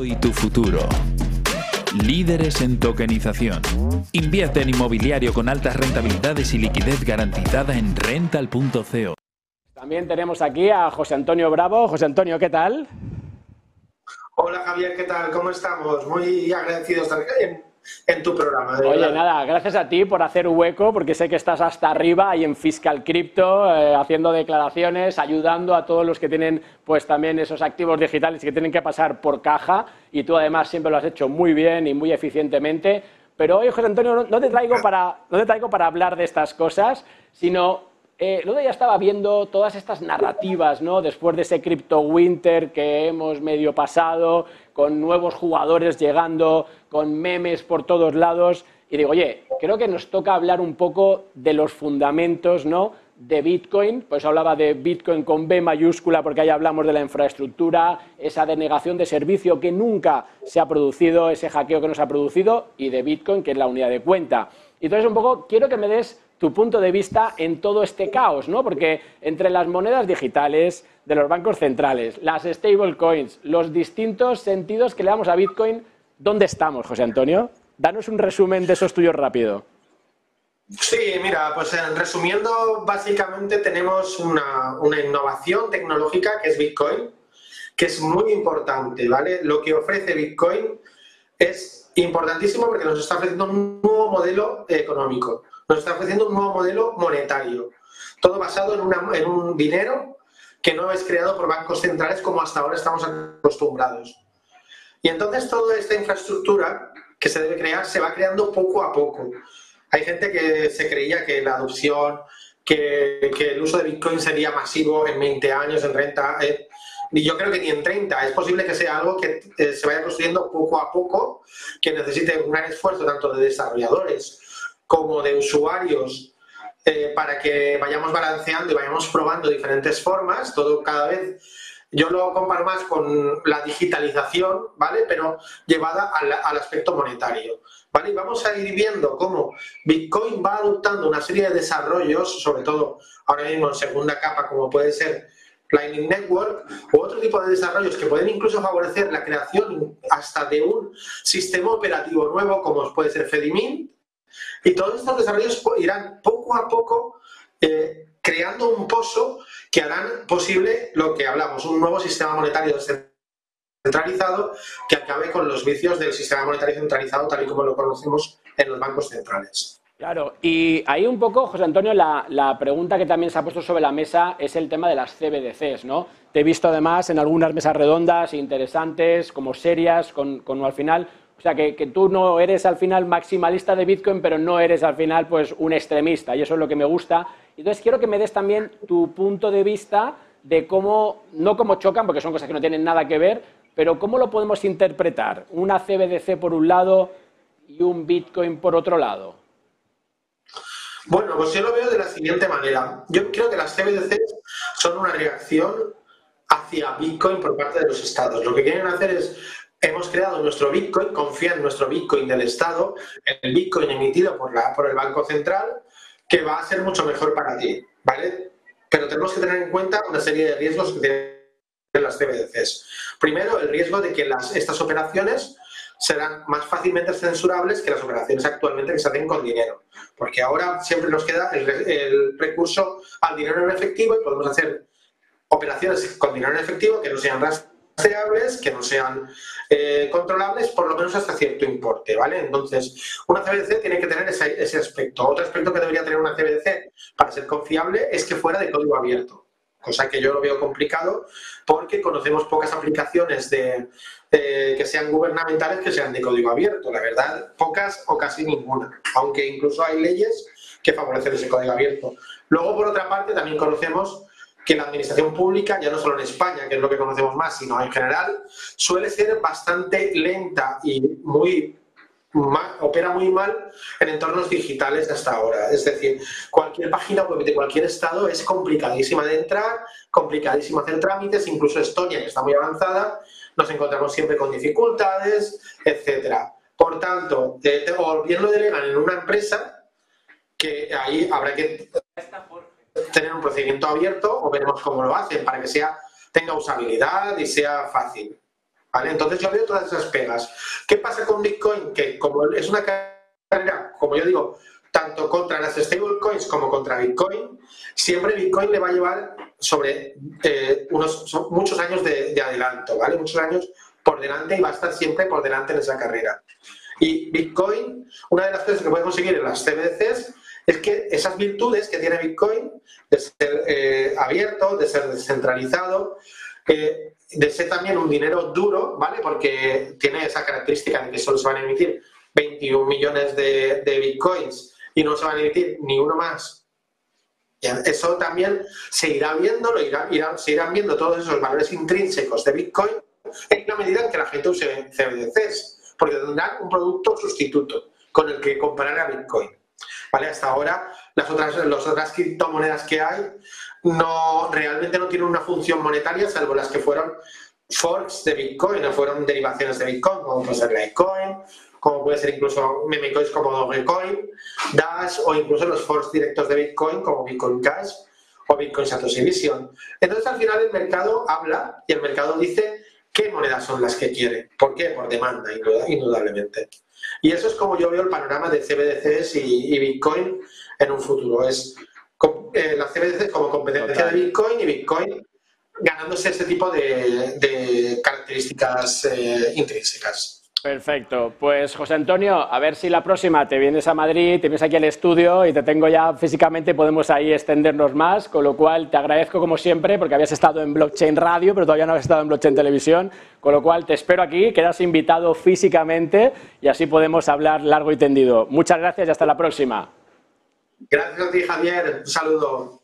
Hoy tu futuro. Líderes en tokenización. Invierte en inmobiliario con altas rentabilidades y liquidez garantizada en rental.co. También tenemos aquí a José Antonio Bravo. José Antonio, ¿qué tal? Hola Javier, ¿qué tal? ¿Cómo estamos? Muy agradecidos de estar en, tu programa. de Oye, verdad. nada, gracias a ti por hacer hueco, porque sé que estás hasta arriba ahí en Fiscal Crypto, eh, haciendo declaraciones, ayudando a todos los que tienen pues también esos activos digitales que tienen que pasar por caja, y tú además siempre lo has hecho muy bien y muy eficientemente. Pero hoy, José Antonio, no, no te traigo para, no te traigo para hablar de estas cosas, sino eh, luego ya estaba viendo todas estas narrativas, ¿no? Después de ese Crypto Winter que hemos medio pasado, con nuevos jugadores llegando, con memes por todos lados. Y digo, oye, creo que nos toca hablar un poco de los fundamentos, ¿no? De Bitcoin. Pues hablaba de Bitcoin con B mayúscula porque ahí hablamos de la infraestructura, esa denegación de servicio que nunca se ha producido, ese hackeo que no se ha producido, y de Bitcoin, que es la unidad de cuenta. Y entonces un poco quiero que me des tu punto de vista en todo este caos, ¿no? Porque entre las monedas digitales de los bancos centrales, las stablecoins, los distintos sentidos que le damos a Bitcoin, ¿dónde estamos, José Antonio? Danos un resumen de esos tuyos rápido. Sí, mira, pues en resumiendo, básicamente tenemos una, una innovación tecnológica que es Bitcoin, que es muy importante, ¿vale? Lo que ofrece Bitcoin es importantísimo porque nos está ofreciendo un nuevo modelo económico, nos está ofreciendo un nuevo modelo monetario, todo basado en, una- en un dinero que no es creado por bancos centrales como hasta ahora estamos acostumbrados. Y entonces toda esta infraestructura que se debe crear se va creando poco a poco. Hay gente que se creía que la adopción, que, que el uso de Bitcoin sería masivo en 20 años, en 30, eh, y yo creo que ni en 30. Es posible que sea algo que eh, se vaya construyendo poco a poco, que necesite un gran esfuerzo tanto de desarrolladores como de usuarios eh, para que vayamos balanceando y vayamos probando diferentes formas, todo cada vez yo lo comparo más con la digitalización, ¿vale? Pero llevada al, aspecto monetario, ¿vale? Y vamos a ir viendo cómo Bitcoin va adoptando una serie de desarrollos, sobre todo ahora mismo en segunda capa, como puede ser Lightning Network, u otro tipo de desarrollos que pueden incluso favorecer la creación hasta de un sistema operativo nuevo, como puede ser Fedimint, y todos estos desarrollos irán poco a poco eh, creando un pozo que harán posible lo que hablamos, un nuevo sistema monetario centralizado que acabe con los vicios del sistema monetario centralizado tal y como lo conocemos en los bancos centrales. Claro, y ahí un poco, José Antonio, la, la pregunta que también se ha puesto sobre la mesa es el tema de las CBDCs, ¿no? Te he visto además en algunas mesas redondas interesantes, como serias, con, con al final, o sea, que, tú no eres al final maximalista de Bitcoin, pero no eres al final pues un extremista, y eso es lo que me gusta. Entonces quiero que me des también tu punto de vista de cómo, no cómo chocan, porque son cosas que no tienen nada que ver, pero cómo lo podemos interpretar, una CBDC por un lado y un Bitcoin por otro lado. Bueno, pues yo lo veo de la siguiente manera. Yo creo que las CBDCs son una reacción hacia Bitcoin por parte de los estados. Lo que quieren hacer es, hemos creado nuestro Bitcoin, confía en nuestro Bitcoin del estado, el Bitcoin emitido por, la, por el Banco Central, que va a ser mucho mejor para ti, ¿vale? Pero tenemos que tener en cuenta una serie de riesgos que tienen las CBDCs. Primero, el riesgo de que las, estas operaciones serán más fácilmente censurables que las operaciones actualmente que se hacen con dinero. Porque ahora siempre nos queda el, el recurso al dinero en efectivo y podemos hacer operaciones con dinero en efectivo que no sean rastreables, que no sean eh, controlables, por lo menos hasta cierto importe, ¿vale? Entonces, una CBDC tiene que tener ese, ese aspecto. Otro aspecto que debería tener una CBDC para ser confiable es que fuera de código abierto, cosa que yo lo veo complicado porque conocemos pocas aplicaciones de, eh, que sean gubernamentales que sean de código abierto. La verdad, pocas o casi ninguna, aunque incluso hay leyes que favorecen ese código abierto. Luego, por otra parte, también conocemos que la administración pública, ya no solo en España, que es lo que conocemos más, sino en general, suele ser bastante lenta y muy ma- opera muy mal en entornos digitales hasta ahora. Es decir, cualquier página web de cualquier estado es complicadísima de entrar, complicadísimo hacer trámites, incluso Estonia, que está muy avanzada, nos encontramos siempre con dificultades, etcétera. Por tanto, eh, o bien lo delegan en una empresa, que ahí habrá que tener un procedimiento abierto o veremos cómo lo hacen para que sea tenga usabilidad y sea fácil. ¿vale? Entonces yo veo todas esas pegas. ¿Qué pasa con Bitcoin? Que como es una carrera, como yo digo, tanto contra las stablecoins como contra Bitcoin, siempre Bitcoin le va a llevar sobre eh, unos muchos años de, adelanto, ¿vale? Muchos años por delante y va a estar siempre por delante en esa carrera. Y Bitcoin, una de las cosas que puede conseguir en las CBDCs es que esas virtudes que tiene Bitcoin, de ser eh, abierto, de ser descentralizado, eh, de ser también un dinero duro, ¿vale? Porque tiene esa característica de que solo se van a emitir 21 millones de, bitcoins y no se van a emitir ni uno más. Eso también se irá viendo, lo irá, se irán viendo todos esos valores intrínsecos de Bitcoin en la medida en que la gente use CBDCs, porque tendrán un producto sustituto con el que comparar a Bitcoin. ¿Vale? Hasta ahora, las otras, las otras criptomonedas que hay no, realmente no tienen una función monetaria, salvo las que fueron forks de Bitcoin o fueron derivaciones de Bitcoin, como puede ser Litecoin, como puede ser incluso memecoins como Dogecoin, Dash o incluso los forks directos de Bitcoin como Bitcoin Cash o Bitcoin Satoshi Vision. Entonces al final el mercado habla y el mercado dice qué monedas son las que quiere. ¿Por qué? Por demanda, indudablemente. Y eso es como yo veo el panorama de CBDCs y, Bitcoin en un futuro. Es eh, la CBDC como competencia de Bitcoin y Bitcoin ganándose ese tipo de, características eh, intrínsecas. Perfecto. Pues José Antonio, a ver si la próxima te vienes a Madrid, te vienes aquí al estudio y te tengo ya físicamente, podemos ahí extendernos más, con lo cual te agradezco como siempre porque habías estado en Blockchain Radio, pero todavía no habías estado en Blockchain Televisión, con lo cual te espero aquí, quedas invitado físicamente y así podemos hablar largo y tendido. Muchas gracias y hasta la próxima. Gracias a ti, Javier. Un saludo.